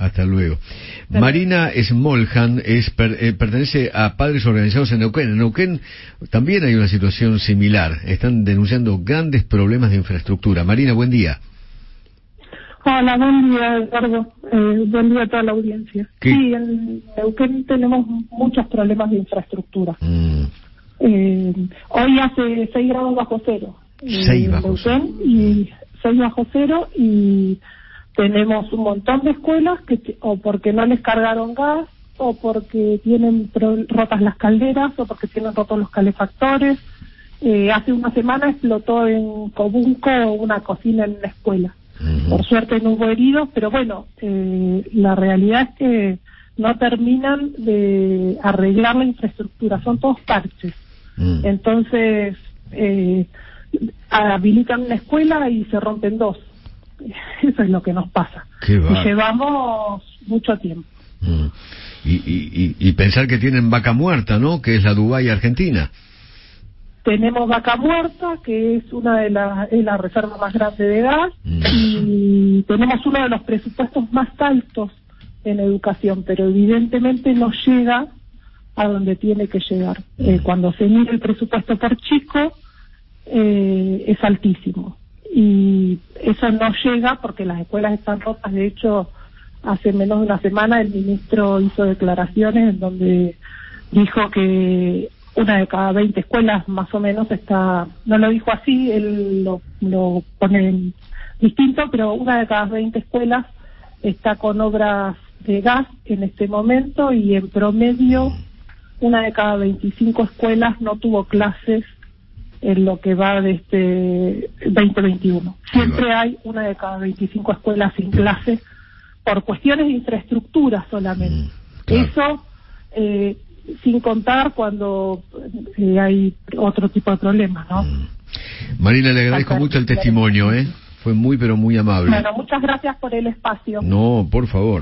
Hasta luego. Marina Smolhan es, eh, pertenece a Padres Organizados en Neuquén. En Neuquén también hay una situación similar. Están denunciando grandes problemas de infraestructura. Marina, buen día. Hola, buen día, Eduardo. Eh, buen día a toda la audiencia. Sí, en Neuquén tenemos muchos problemas de infraestructura. Mm. Eh, hoy hace 6 grados bajo cero. 6 bajo cero. Y 6 bajo cero y tenemos un montón de escuelas que o porque no les cargaron gas o porque tienen rotas las calderas o porque tienen rotos los calefactores. Eh, hace una semana explotó en Cobunco una cocina en una escuela. Por suerte no hubo heridos, pero bueno, eh, la realidad es que no terminan de arreglar la infraestructura, son todos parches. Entonces, eh, habilitan una escuela y se rompen dos. Eso es lo que nos pasa. y llevamos mucho tiempo. Mm. Y, y, y, pensar que tienen vaca muerta, ¿no? Que es la Dubái Argentina. Tenemos vaca muerta, que es una de las la reserva más grande de gas, mm. y tenemos uno de los presupuestos más altos en educación, pero evidentemente no llega a donde tiene que llegar. Eh, mm. cuando se mira el presupuesto por chico, eh, es altísimo y eso no llega porque las escuelas están rotas. De hecho, hace menos de una semana el ministro hizo declaraciones en donde dijo que una de cada 20 escuelas más o menos está, no lo dijo así, él lo, lo pone distinto, pero una de cada 20 escuelas está con obras de gas en este momento y en promedio una de cada 25 escuelas no tuvo clases en lo que va de este 2021. Siempre hay una de cada 25 escuelas sin clase por cuestiones de infraestructura solamente. Mm, Eso eh, sin contar cuando eh, hay otro tipo de problemas, ¿no? Mm. Marina, le agradezco mucho el testimonio, ¿eh? Fue muy, pero muy amable. Bueno, muchas gracias por el espacio. No, por favor.